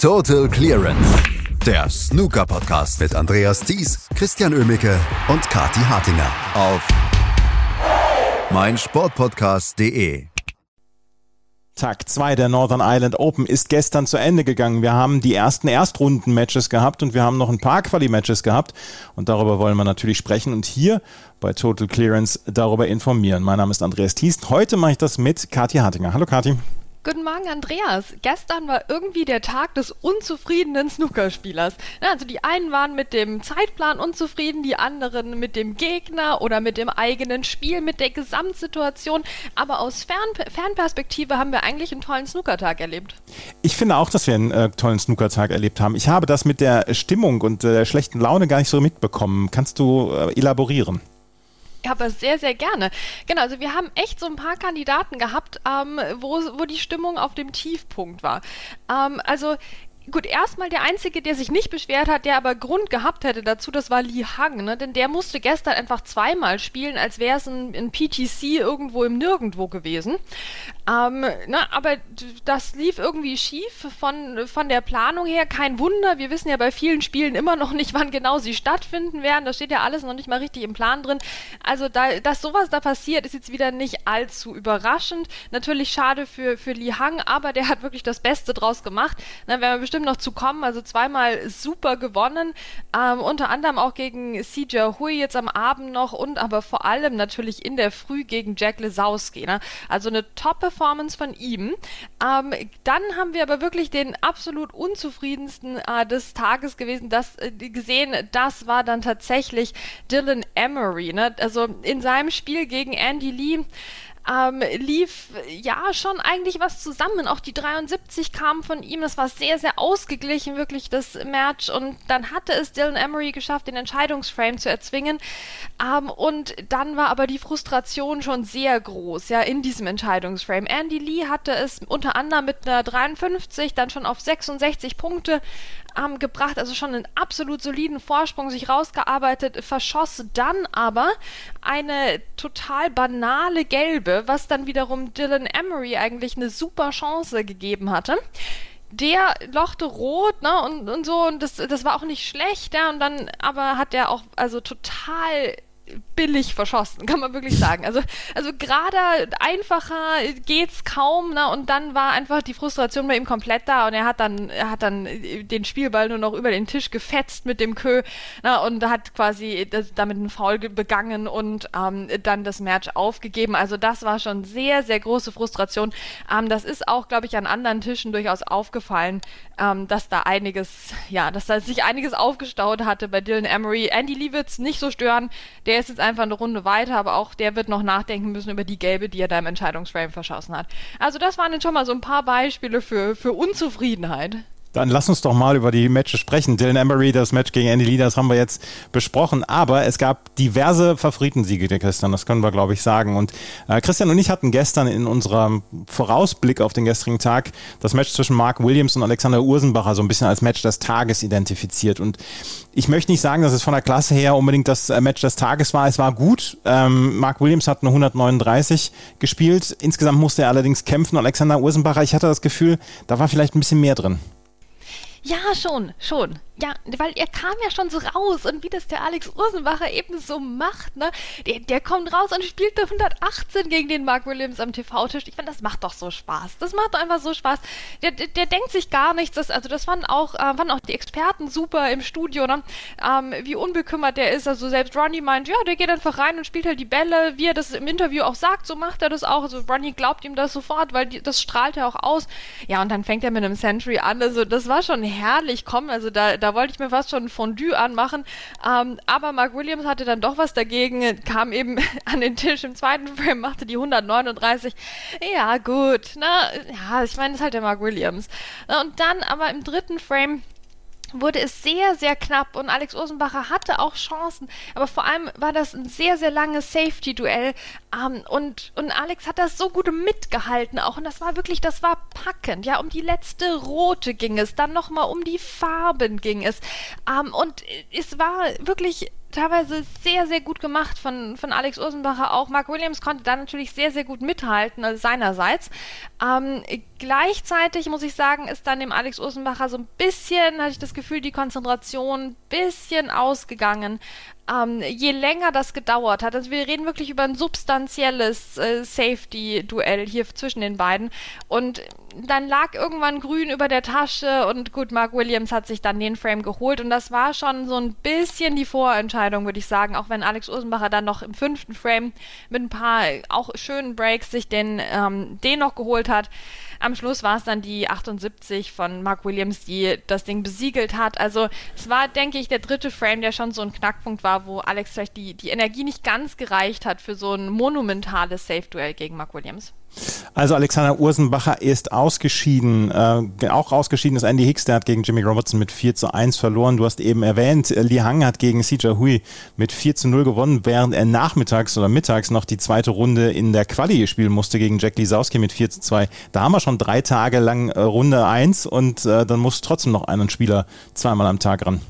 Total Clearance. Der Snooker-Podcast mit Andreas Thies, Christian Ömicke und Kati Hartinger auf meinsportpodcast.de. Tag 2 der Northern Ireland Open ist gestern zu Ende gegangen. Wir haben die ersten Erstrunden-Matches gehabt und wir haben noch ein paar Quali-Matches gehabt und darüber wollen wir natürlich sprechen und hier bei Total Clearance darüber informieren. Mein Name ist Andreas Thies. Heute mache ich das mit Kathi Hartinger. Hallo Kathi. Guten Morgen, Andreas. Gestern war irgendwie der Tag des unzufriedenen Snookerspielers. Also die einen waren mit dem Zeitplan unzufrieden, die anderen mit dem Gegner oder mit dem eigenen Spiel, mit der Gesamtsituation. Aber aus Fern Fernperspektive haben wir eigentlich einen tollen Snookertag erlebt. Ich finde auch, dass wir einen äh, tollen Snookertag erlebt haben. Ich habe das mit der Stimmung und der schlechten Laune gar nicht so mitbekommen. Kannst du äh, elaborieren? Aber sehr, sehr gerne. Genau, also wir haben echt so ein paar Kandidaten gehabt, ähm, wo, wo die Stimmung auf dem Tiefpunkt war. Ähm, also Gut, erstmal der Einzige, der sich nicht beschwert hat, der aber Grund gehabt hätte dazu, das war Li Hang, ne? denn der musste gestern einfach zweimal spielen, als wäre es ein, ein, PTC irgendwo im Nirgendwo gewesen. Ähm, na, aber das lief irgendwie schief von, von der Planung her. Kein Wunder, wir wissen ja bei vielen Spielen immer noch nicht, wann genau sie stattfinden werden. Da steht ja alles noch nicht mal richtig im Plan drin. Also, da, dass sowas da passiert, ist jetzt wieder nicht allzu überraschend. Natürlich schade für, für Li Hang, aber der hat wirklich das Beste draus gemacht. Na, wenn wir bestimmt noch zu kommen, also zweimal super gewonnen. Ähm, unter anderem auch gegen CJ Hui jetzt am Abend noch und aber vor allem natürlich in der Früh gegen Jack Lesowski. Ne? Also eine Top-Performance Performance von ihm. Ähm, dann haben wir aber wirklich den absolut unzufriedensten äh, des Tages gewesen, das äh, gesehen. Das war dann tatsächlich Dylan Emery. Ne? Also in seinem Spiel gegen Andy Lee ähm, lief ja schon eigentlich was zusammen. Auch die 73 kamen von ihm. Das war sehr, sehr ausgeglichen, wirklich das Match. Und dann hatte es Dylan Emery geschafft, den Entscheidungsframe zu erzwingen. Ähm, und dann war aber die Frustration schon sehr groß, ja, in diesem Entscheidungsframe. Andy Lee hatte es unter anderem mit einer 53 dann schon auf 66 Punkte ähm, gebracht, also schon einen absolut soliden Vorsprung sich rausgearbeitet, verschoss dann aber eine total banale Gelbe, was dann wiederum Dylan Emery eigentlich eine super Chance gegeben hatte. Der lochte rot, ne, und, und so, und das, das war auch nicht schlecht, ja, und dann aber hat er auch, also total billig verschossen, kann man wirklich sagen. Also, also gerade einfacher geht's kaum, ne? Und dann war einfach die Frustration bei ihm komplett da und er hat dann, er hat dann den Spielball nur noch über den Tisch gefetzt mit dem Kö, ne? Und hat quasi das, damit einen Foul begangen und ähm, dann das Match aufgegeben. Also das war schon sehr, sehr große Frustration. Ähm, das ist auch, glaube ich, an anderen Tischen durchaus aufgefallen, ähm, dass da einiges, ja, dass da sich einiges aufgestaut hatte bei Dylan Emery. Andy Lee wird's nicht so stören. Der ist jetzt einfach eine Runde weiter, aber auch der wird noch nachdenken müssen über die Gelbe, die er da im Entscheidungsframe verschossen hat. Also das waren jetzt schon mal so ein paar Beispiele für, für Unzufriedenheit. Dann lass uns doch mal über die Matches sprechen. Dylan Emery, das Match gegen Andy Lee, das haben wir jetzt besprochen. Aber es gab diverse Favoritensiege Christian, das können wir, glaube ich, sagen. Und äh, Christian und ich hatten gestern in unserem Vorausblick auf den gestrigen Tag das Match zwischen Mark Williams und Alexander Ursenbacher so ein bisschen als Match des Tages identifiziert. Und ich möchte nicht sagen, dass es von der Klasse her unbedingt das äh, Match des Tages war. Es war gut. Ähm, Mark Williams hat eine 139 gespielt. Insgesamt musste er allerdings kämpfen. Alexander Ursenbacher, ich hatte das Gefühl, da war vielleicht ein bisschen mehr drin. Ja, schon, schon. Ja, weil er kam ja schon so raus und wie das der Alex Ursenbacher eben so macht, ne? Der, der kommt raus und spielt 118 gegen den Mark Williams am TV-Tisch. Ich finde, das macht doch so Spaß. Das macht doch einfach so Spaß. Der, der, der denkt sich gar nichts. Das, also das fanden auch, äh, fanden auch die Experten super im Studio, ne? Ähm, wie unbekümmert der ist. Also selbst Ronnie meint, ja, der geht einfach rein und spielt halt die Bälle, wie er das im Interview auch sagt, so macht er das auch. Also Ronnie glaubt ihm das sofort, weil die, das strahlt er auch aus. Ja, und dann fängt er mit einem Century an. Also das war schon herrlich. Komm, also da, da wollte ich mir fast schon ein Fondue anmachen. Ähm, aber Mark Williams hatte dann doch was dagegen, kam eben an den Tisch im zweiten Frame, machte die 139. Ja, gut. Na, ja, ich meine, das ist halt der Mark Williams. Und dann aber im dritten Frame wurde es sehr, sehr knapp und Alex Osenbacher hatte auch Chancen, aber vor allem war das ein sehr, sehr langes Safety-Duell ähm, und, und Alex hat das so gut mitgehalten auch und das war wirklich, das war packend, ja, um die letzte Rote ging es, dann nochmal um die Farben ging es ähm, und es war wirklich teilweise sehr, sehr gut gemacht von, von Alex Ursenbacher auch. Mark Williams konnte da natürlich sehr, sehr gut mithalten, also seinerseits. Ähm, gleichzeitig muss ich sagen, ist dann dem Alex Ursenbacher so ein bisschen, hatte ich das Gefühl, die Konzentration ein bisschen ausgegangen. Ähm, je länger das gedauert hat, also wir reden wirklich über ein substanzielles äh, Safety-Duell hier zwischen den beiden und dann lag irgendwann grün über der Tasche und gut, Mark Williams hat sich dann den Frame geholt und das war schon so ein bisschen die Vorentscheidung, würde ich sagen, auch wenn Alex Ursenbacher dann noch im fünften Frame mit ein paar auch schönen Breaks sich den, ähm, den noch geholt hat. Am Schluss war es dann die 78 von Mark Williams, die das Ding besiegelt hat. Also es war, denke ich, der dritte Frame, der schon so ein Knackpunkt war, wo Alex vielleicht die, die Energie nicht ganz gereicht hat für so ein monumentales Safe-Duell gegen Mark Williams. Also Alexander Ursenbacher ist ausgeschieden. Äh, auch ausgeschieden ist Andy Hicks, der hat gegen Jimmy Robertson mit 4 zu 1 verloren. Du hast eben erwähnt, Li Hang hat gegen Sija Hui mit 4 zu 0 gewonnen, während er nachmittags oder mittags noch die zweite Runde in der Quali spielen musste gegen Jack Lisowski mit 4 zu 2. Da haben wir schon drei Tage lang äh, Runde 1 und äh, dann muss trotzdem noch einen Spieler zweimal am Tag ran.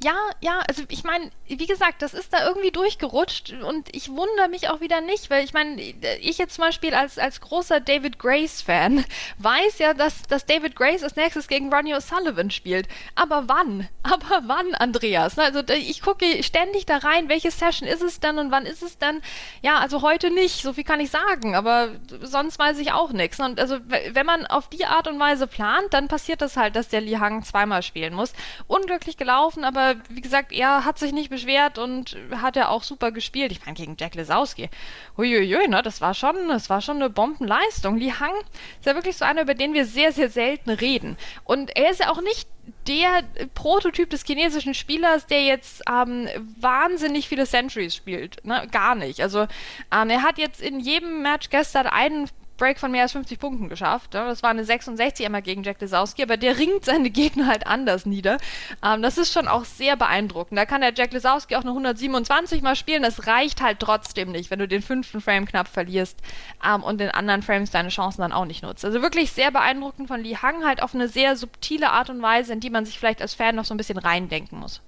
Ja, ja, also ich meine, wie gesagt, das ist da irgendwie durchgerutscht und ich wundere mich auch wieder nicht, weil ich meine, ich jetzt zum Beispiel als, als großer David Grace-Fan weiß ja, dass, dass David Grace als nächstes gegen Ronnie O'Sullivan spielt. Aber wann? Aber wann, Andreas? Also ich gucke ständig da rein, welche Session ist es denn und wann ist es denn? Ja, also heute nicht, so viel kann ich sagen, aber sonst weiß ich auch nichts. Und also wenn man auf die Art und Weise plant, dann passiert das halt, dass der Li Hang zweimal spielen muss. Unglücklich gelaufen, aber wie gesagt, er hat sich nicht beschwert und hat ja auch super gespielt. Ich meine, gegen Jack Lesowski. Huiuiui, ne, das war schon, das war schon eine Bombenleistung. Li Hang ist ja wirklich so einer, über den wir sehr, sehr selten reden. Und er ist ja auch nicht der Prototyp des chinesischen Spielers, der jetzt ähm, wahnsinnig viele Centuries spielt. Ne? Gar nicht. Also ähm, er hat jetzt in jedem Match gestern einen Break von mehr als 50 Punkten geschafft. Das war eine 66 einmal gegen Jack Lesowski, aber der ringt seine Gegner halt anders nieder. Ähm, das ist schon auch sehr beeindruckend. Da kann der Jack Lesowski auch eine 127 mal spielen. Das reicht halt trotzdem nicht, wenn du den fünften Frame knapp verlierst ähm, und den anderen Frames deine Chancen dann auch nicht nutzt. Also wirklich sehr beeindruckend von Li Hang, halt auf eine sehr subtile Art und Weise, in die man sich vielleicht als Fan noch so ein bisschen reindenken muss.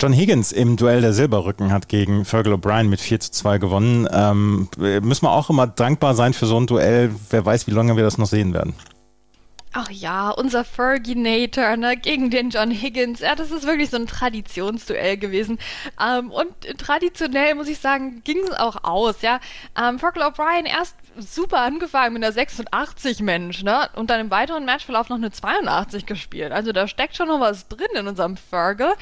John Higgins im Duell der Silberrücken hat gegen Fergal O'Brien mit 4 zu 2 gewonnen. Ähm, müssen wir auch immer dankbar sein für so ein Duell. Wer weiß, wie lange wir das noch sehen werden. Ach ja, unser Ferginator ne, gegen den John Higgins. Ja, das ist wirklich so ein Traditionsduell gewesen. Ähm, und traditionell, muss ich sagen, ging es auch aus. Ja, ähm, Fergal O'Brien erst super angefangen mit einer 86 Mensch, ne? Und dann im weiteren Matchverlauf noch eine 82 gespielt. Also da steckt schon noch was drin in unserem Fergal.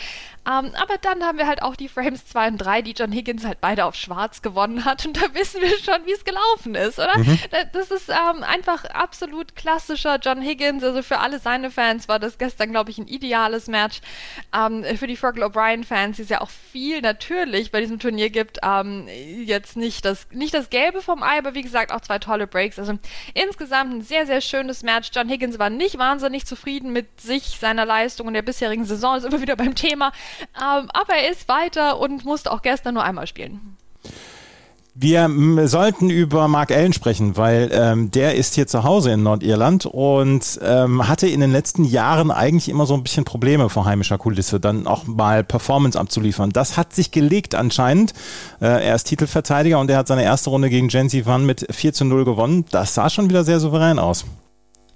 Ähm, aber dann haben wir halt auch die Frames 2 und 3, die John Higgins halt beide auf schwarz gewonnen hat. Und da wissen wir schon, wie es gelaufen ist, oder? Mhm. Das ist ähm, einfach absolut klassischer John Higgins. Also für alle seine Fans war das gestern, glaube ich, ein ideales Match. Ähm, für die Fergal O'Brien-Fans, die es ja auch viel natürlich bei diesem Turnier gibt, ähm, jetzt nicht das, nicht das Gelbe vom Ei, aber wie gesagt auch zwei tolle Breaks. Also insgesamt ein sehr, sehr schönes Match. John Higgins war nicht wahnsinnig zufrieden mit sich, seiner Leistung und der bisherigen Saison. Ist immer wieder beim Thema. Ähm, aber er ist weiter und musste auch gestern nur einmal spielen. Wir sollten über Mark Allen sprechen, weil ähm, der ist hier zu Hause in Nordirland und ähm, hatte in den letzten Jahren eigentlich immer so ein bisschen Probleme vor heimischer Kulisse, dann auch mal Performance abzuliefern. Das hat sich gelegt anscheinend. Äh, er ist Titelverteidiger und er hat seine erste Runde gegen Jensi Van mit 4 zu 0 gewonnen. Das sah schon wieder sehr souverän aus.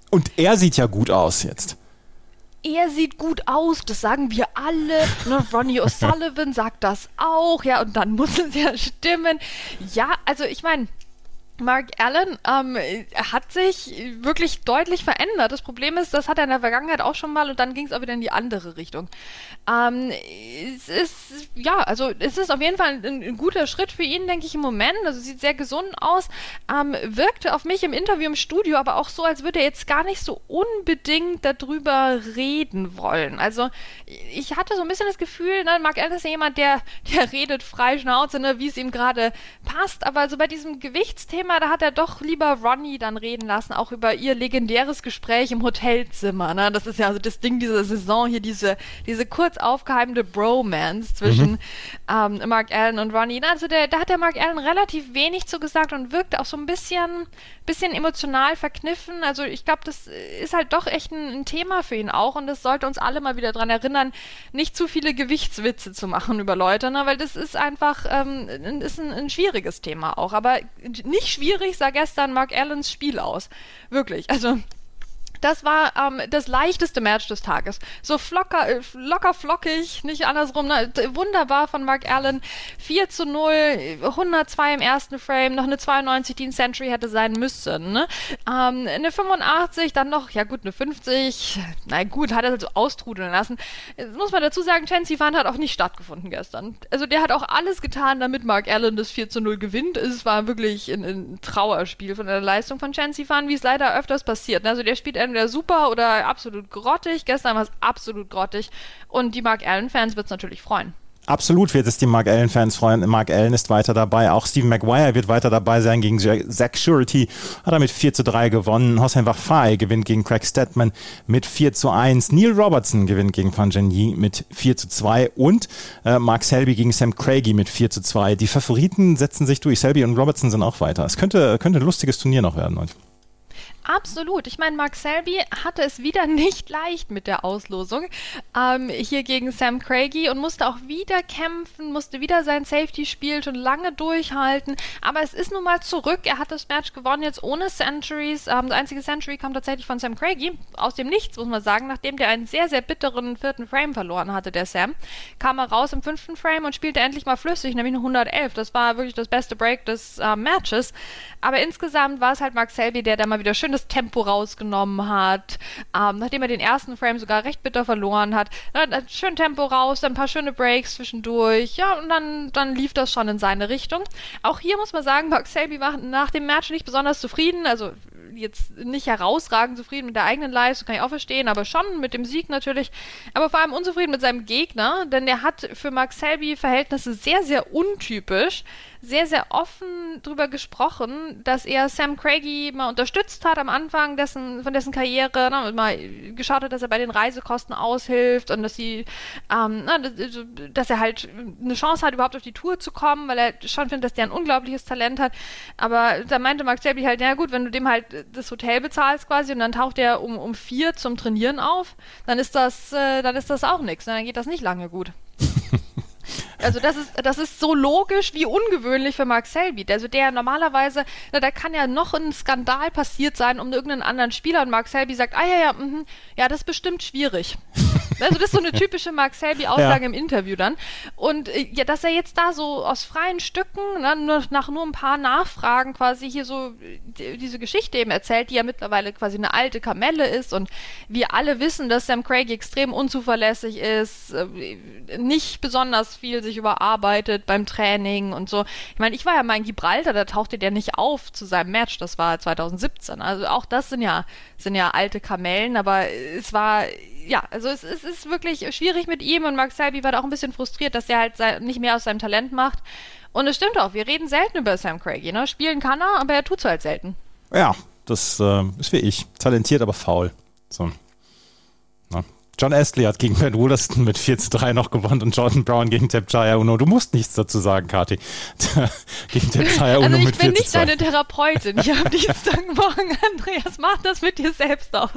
Und er sieht ja gut aus jetzt er sieht gut aus, das sagen wir alle. Ne? Ronnie O'Sullivan sagt das auch, ja, und dann muss es ja stimmen. Ja, also ich meine, Mark Allen ähm, hat sich wirklich deutlich verändert. Das Problem ist, das hat er in der Vergangenheit auch schon mal und dann ging es auch wieder in die andere Richtung. Ähm, es ist, ja, also es ist auf jeden Fall ein, ein, guter Schritt für ihn, denke ich, im Moment. Also sieht sehr gesund aus. Ähm, wirkte auf mich im Interview im Studio aber auch so, als würde er jetzt gar nicht so unbedingt darüber reden wollen. Also ich hatte so ein bisschen das Gefühl, ne, Mark Allen ist ja jemand, der, der redet frei Schnauze, ne, wie es ihm gerade passt. Aber so bei diesem Gewichtsthema Thema, da hat er doch lieber Ronnie dann reden lassen, auch über ihr legendäres Gespräch im Hotelzimmer. Ne? Das ist ja also das Ding dieser Saison hier, diese, diese kurz aufgeheimte Bromance zwischen mhm. ähm, Mark Allen und Ronnie. Also der, da hat der Mark Allen relativ wenig zu gesagt und wirkte auch so ein bisschen, bisschen emotional verkniffen. Also ich glaube, das ist halt doch echt ein, ein, Thema für ihn auch und das sollte uns alle mal wieder daran erinnern, nicht zu viele Gewichtswitze zu machen über Leute, ne? weil das ist einfach ähm, ist ein, ein schwieriges Thema auch. Aber nicht schwierig sah gestern Mark Allens Spiel aus. Wirklich. Also das war ähm, das leichteste Match des Tages. So flocker, äh, locker flockig, nicht andersrum. Ne? Wunderbar von Mark Allen. 4 zu 0, 102 im ersten Frame, noch eine 92, die ein Century hätte sein müssen. Ne? Ähm, eine 85, dann noch, ja gut, eine 50. Na gut, hat er so austrudeln lassen. Jetzt muss man dazu sagen, Chancy Fan hat auch nicht stattgefunden gestern. Also der hat auch alles getan, damit Mark Allen das 4 zu 0 gewinnt. Es war wirklich ein, ein Trauerspiel von der Leistung von Chancy Fan, wie es leider öfters passiert. Also der spielt entweder super oder absolut grottig. Gestern war es absolut grottig. Und die Mark Allen-Fans wird es natürlich freuen. Absolut wird es die Mark Allen-Fans freuen. Mark Allen ist weiter dabei. Auch Stephen Maguire wird weiter dabei sein gegen Zach Surety. Hat er mit 4 zu 3 gewonnen. Hossein Wachfai gewinnt gegen Craig Stedman mit 4 zu 1. Neil Robertson gewinnt gegen Fan Yi mit 4 zu 2. Und äh, Mark Selby gegen Sam Craigie mit 4 zu 2. Die Favoriten setzen sich durch. Selby und Robertson sind auch weiter. Es könnte, könnte ein lustiges Turnier noch werden heute. Absolut. Ich meine, Mark Selby hatte es wieder nicht leicht mit der Auslosung ähm, hier gegen Sam Craigie und musste auch wieder kämpfen, musste wieder sein Safety-Spiel schon lange durchhalten. Aber es ist nun mal zurück. Er hat das Match gewonnen jetzt ohne Centuries. Ähm, das einzige Century kam tatsächlich von Sam Craigie. Aus dem Nichts, muss man sagen. Nachdem der einen sehr, sehr bitteren vierten Frame verloren hatte, der Sam, kam er raus im fünften Frame und spielte endlich mal flüssig, nämlich eine 111. Das war wirklich das beste Break des äh, Matches. Aber insgesamt war es halt Mark Selby, der da mal wieder schön das Tempo rausgenommen hat, ähm, nachdem er den ersten Frame sogar recht bitter verloren hat. Dann schön Tempo raus, dann ein paar schöne Breaks zwischendurch, ja, und dann, dann lief das schon in seine Richtung. Auch hier muss man sagen, Mark Selby war nach dem Match nicht besonders zufrieden, also jetzt nicht herausragend zufrieden mit der eigenen Leistung, kann ich auch verstehen, aber schon mit dem Sieg natürlich. Aber vor allem unzufrieden mit seinem Gegner, denn der hat für Mark Selby Verhältnisse sehr, sehr untypisch sehr, sehr offen darüber gesprochen, dass er Sam Craigie mal unterstützt hat am Anfang dessen, von dessen Karriere, ne, mal geschaut hat, dass er bei den Reisekosten aushilft und dass sie, ähm, na, dass er halt eine Chance hat, überhaupt auf die Tour zu kommen, weil er schon findet, dass der ein unglaubliches Talent hat. Aber da meinte Mark Selby halt, ja gut, wenn du dem halt das Hotel bezahlst quasi und dann taucht er um, um vier zum Trainieren auf, dann ist das, äh, dann ist das auch nichts. Dann geht das nicht lange gut. Also das ist, das ist so logisch wie ungewöhnlich für Mark Selby. Also der normalerweise, na, da kann ja noch ein Skandal passiert sein um irgendeinen anderen Spieler und Mark Selby sagt, ah ja, ja, mh, ja, das ist bestimmt schwierig. also das ist so eine typische Mark Selby-Aussage ja. im Interview dann. Und äh, ja, dass er jetzt da so aus freien Stücken, na, nur, nach nur ein paar Nachfragen quasi hier so die, diese Geschichte eben erzählt, die ja mittlerweile quasi eine alte Kamelle ist und wir alle wissen, dass Sam Craig extrem unzuverlässig ist, äh, nicht besonders viel sich sich überarbeitet beim Training und so. Ich meine, ich war ja mal in Gibraltar, da tauchte der nicht auf zu seinem Match, das war 2017. Also auch das sind ja, sind ja alte Kamellen, aber es war ja, also es, es, ist wirklich schwierig mit ihm und Mark Selby war da auch ein bisschen frustriert, dass er halt nicht mehr aus seinem Talent macht. Und es stimmt auch, wir reden selten über Sam Craigie, ne? Spielen kann er, aber er tut es halt selten. Ja, das äh, ist wie ich. Talentiert, aber faul. So. Na, John Astley hat gegen Ben Wollaston mit 4 zu 3 noch gewonnen und Jordan Brown gegen Tepchaya Uno. Du musst nichts dazu sagen, Kati. gegen Tepchaya Uno also mit 4 zu 2. Ich bin nicht deine Therapeutin. Ich habe Dienstagmorgen, Andreas, mach das mit dir selbst aus.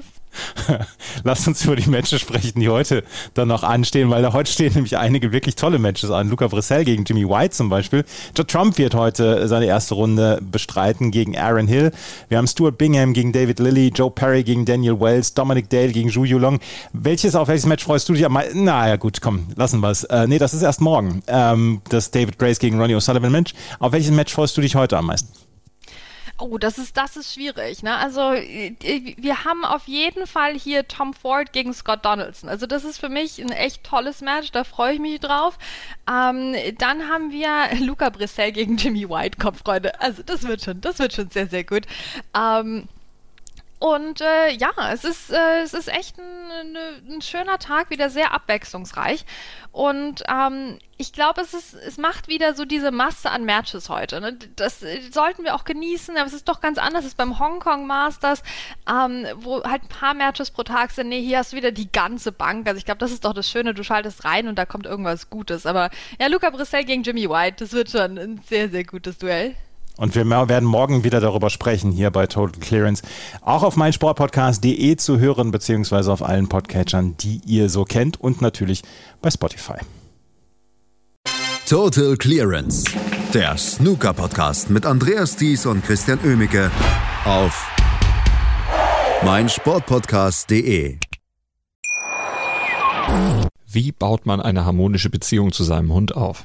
Lass uns über die Matches sprechen, die heute dann noch anstehen, weil da heute stehen nämlich einige wirklich tolle Matches an. Luca Brissell gegen Jimmy White zum Beispiel. Joe Trump wird heute seine erste Runde bestreiten gegen Aaron Hill. Wir haben Stuart Bingham gegen David Lilly, Joe Perry gegen Daniel Wells, Dominic Dale gegen Zhu Yulong. Welches, auf welches Match freust du dich am meisten? Naja, gut, komm, lassen wir es. Äh, nee, das ist erst morgen. Ähm, das David Grace gegen Ronnie O'Sullivan Match. Auf welches Match freust du dich heute am meisten? Oh, das ist, das ist schwierig, ne? Also, äh, wir haben auf jeden Fall hier Tom Ford gegen Scott Donaldson. Also, das ist für mich ein echt tolles Match, da freue ich mich drauf. Ähm, dann haben wir Luca Brissell gegen Jimmy White, Kopfreunde. Also, das wird schon, das wird schon sehr, sehr gut. Ähm, und äh, ja, es ist, äh, es ist echt ein, ein, schöner Tag, wieder sehr abwechslungsreich. Und ähm, ich glaube, es, ist, es macht wieder so diese Masse an Matches heute. Ne? Das äh, sollten wir auch genießen, aber es ist doch ganz anders. Es ist beim Hongkong Masters, ähm, wo halt ein paar Matches pro Tag sind. Nee, hier hast du wieder die ganze Bank. Also ich glaube, das ist doch das Schöne. Du schaltest rein und da kommt irgendwas Gutes. Aber ja, Luca Brissell gegen Jimmy White, das wird schon ein sehr, sehr gutes Duell. Und wir werden morgen wieder darüber sprechen, hier bei Total Clearance. Auch auf meinsportpodcast.de zu hören, beziehungsweise auf allen Podcatchern, die ihr so kennt und natürlich bei Spotify. Total Clearance Der Snooker Podcast mit Andreas Thies und Christian Ömicke auf meinsportpodcast.de. Wie baut man eine harmonische Beziehung zu seinem Hund auf?